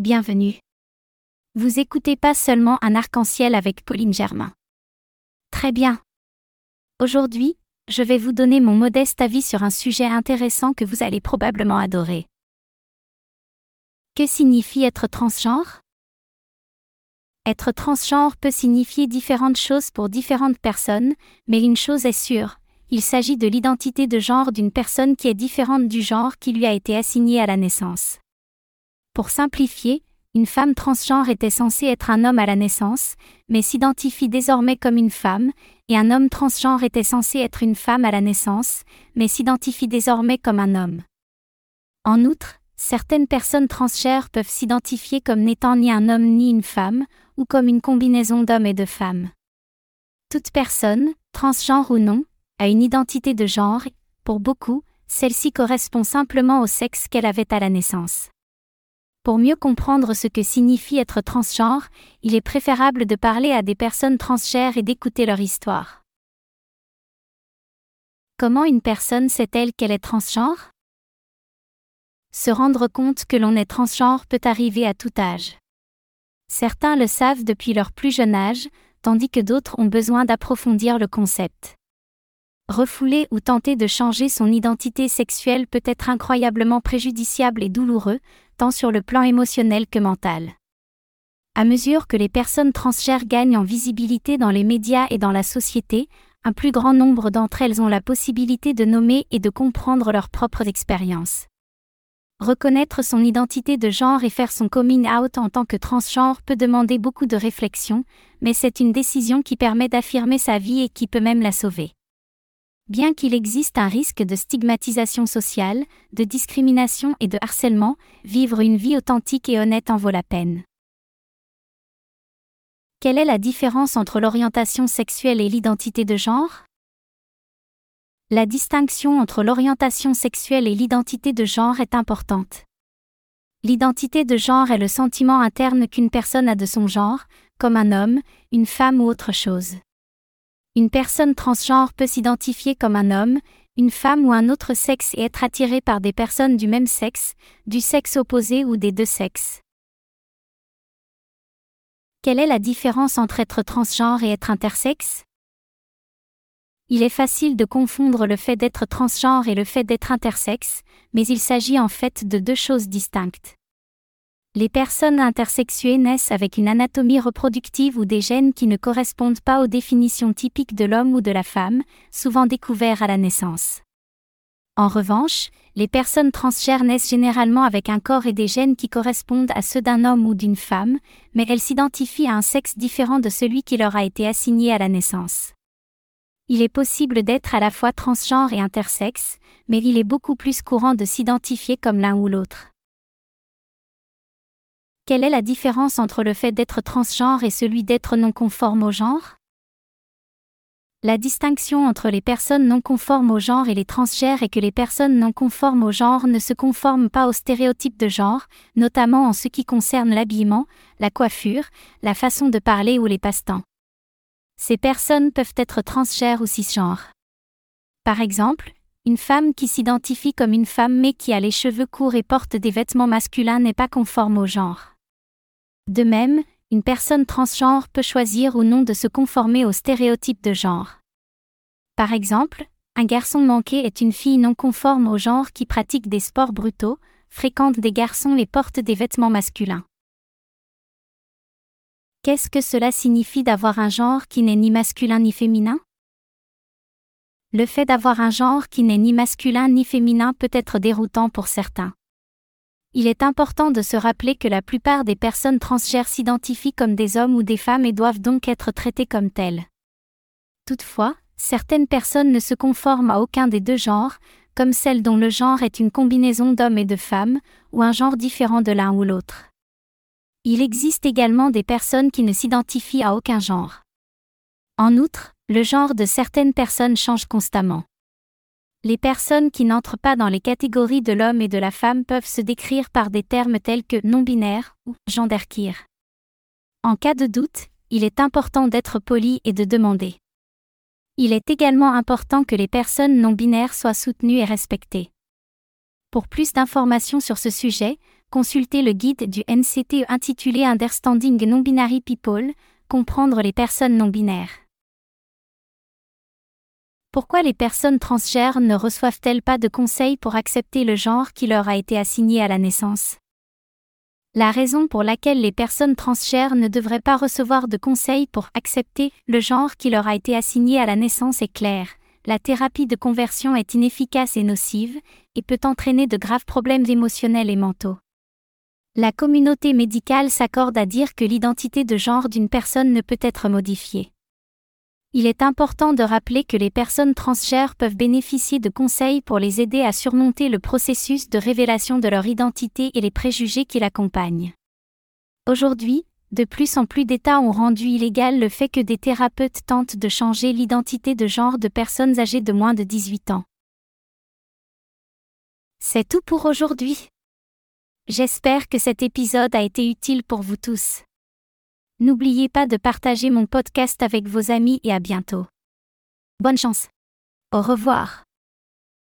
Bienvenue. Vous écoutez pas seulement un arc-en-ciel avec Pauline Germain. Très bien. Aujourd'hui, je vais vous donner mon modeste avis sur un sujet intéressant que vous allez probablement adorer. Que signifie être transgenre? Être transgenre peut signifier différentes choses pour différentes personnes, mais une chose est sûre, il s'agit de l'identité de genre d'une personne qui est différente du genre qui lui a été assigné à la naissance. Pour simplifier, une femme transgenre était censée être un homme à la naissance, mais s'identifie désormais comme une femme, et un homme transgenre était censé être une femme à la naissance, mais s'identifie désormais comme un homme. En outre, certaines personnes transgenres peuvent s'identifier comme n'étant ni un homme ni une femme, ou comme une combinaison d'hommes et de femmes. Toute personne, transgenre ou non, a une identité de genre, pour beaucoup, celle-ci correspond simplement au sexe qu'elle avait à la naissance. Pour mieux comprendre ce que signifie être transgenre, il est préférable de parler à des personnes transgenres et d'écouter leur histoire. Comment une personne sait-elle qu'elle est transgenre? Se rendre compte que l'on est transgenre peut arriver à tout âge. Certains le savent depuis leur plus jeune âge, tandis que d'autres ont besoin d'approfondir le concept. Refouler ou tenter de changer son identité sexuelle peut être incroyablement préjudiciable et douloureux, tant sur le plan émotionnel que mental. À mesure que les personnes transgères gagnent en visibilité dans les médias et dans la société, un plus grand nombre d'entre elles ont la possibilité de nommer et de comprendre leurs propres expériences. Reconnaître son identité de genre et faire son coming out en tant que transgenre peut demander beaucoup de réflexion, mais c'est une décision qui permet d'affirmer sa vie et qui peut même la sauver. Bien qu'il existe un risque de stigmatisation sociale, de discrimination et de harcèlement, vivre une vie authentique et honnête en vaut la peine. Quelle est la différence entre l'orientation sexuelle et l'identité de genre? La distinction entre l'orientation sexuelle et l'identité de genre est importante. L'identité de genre est le sentiment interne qu'une personne a de son genre, comme un homme, une femme ou autre chose. Une personne transgenre peut s'identifier comme un homme, une femme ou un autre sexe et être attirée par des personnes du même sexe, du sexe opposé ou des deux sexes. Quelle est la différence entre être transgenre et être intersexe? Il est facile de confondre le fait d'être transgenre et le fait d'être intersexe, mais il s'agit en fait de deux choses distinctes. Les personnes intersexuées naissent avec une anatomie reproductive ou des gènes qui ne correspondent pas aux définitions typiques de l'homme ou de la femme, souvent découverts à la naissance. En revanche, les personnes transgères naissent généralement avec un corps et des gènes qui correspondent à ceux d'un homme ou d'une femme, mais elles s'identifient à un sexe différent de celui qui leur a été assigné à la naissance. Il est possible d'être à la fois transgenre et intersexe, mais il est beaucoup plus courant de s'identifier comme l'un ou l'autre. Quelle est la différence entre le fait d'être transgenre et celui d'être non conforme au genre? La distinction entre les personnes non conformes au genre et les transgères est que les personnes non conformes au genre ne se conforment pas aux stéréotypes de genre, notamment en ce qui concerne l'habillement, la coiffure, la façon de parler ou les passe-temps. Ces personnes peuvent être transgères ou cisgenres. Par exemple, une femme qui s'identifie comme une femme mais qui a les cheveux courts et porte des vêtements masculins n'est pas conforme au genre. De même, une personne transgenre peut choisir ou non de se conformer aux stéréotypes de genre. Par exemple, un garçon manqué est une fille non conforme au genre qui pratique des sports brutaux, fréquente des garçons et porte des vêtements masculins. Qu'est-ce que cela signifie d'avoir un genre qui n'est ni masculin ni féminin? Le fait d'avoir un genre qui n'est ni masculin ni féminin peut être déroutant pour certains il est important de se rappeler que la plupart des personnes transgères s'identifient comme des hommes ou des femmes et doivent donc être traitées comme telles. Toutefois, certaines personnes ne se conforment à aucun des deux genres, comme celles dont le genre est une combinaison d'hommes et de femmes, ou un genre différent de l'un ou l'autre. Il existe également des personnes qui ne s'identifient à aucun genre. En outre, le genre de certaines personnes change constamment. Les personnes qui n'entrent pas dans les catégories de l'homme et de la femme peuvent se décrire par des termes tels que non-binaire ou genderqueer. En cas de doute, il est important d'être poli et de demander. Il est également important que les personnes non binaires soient soutenues et respectées. Pour plus d'informations sur ce sujet, consultez le guide du NCTE intitulé Understanding Non-Binary People, comprendre les personnes non-binaires. Pourquoi les personnes transgères ne reçoivent-elles pas de conseils pour accepter le genre qui leur a été assigné à la naissance? La raison pour laquelle les personnes transgères ne devraient pas recevoir de conseils pour accepter le genre qui leur a été assigné à la naissance est claire. La thérapie de conversion est inefficace et nocive, et peut entraîner de graves problèmes émotionnels et mentaux. La communauté médicale s'accorde à dire que l'identité de genre d'une personne ne peut être modifiée. Il est important de rappeler que les personnes transgères peuvent bénéficier de conseils pour les aider à surmonter le processus de révélation de leur identité et les préjugés qui l'accompagnent. Aujourd'hui, de plus en plus d'États ont rendu illégal le fait que des thérapeutes tentent de changer l'identité de genre de personnes âgées de moins de 18 ans. C'est tout pour aujourd'hui. J'espère que cet épisode a été utile pour vous tous. N'oubliez pas de partager mon podcast avec vos amis et à bientôt. Bonne chance. Au revoir.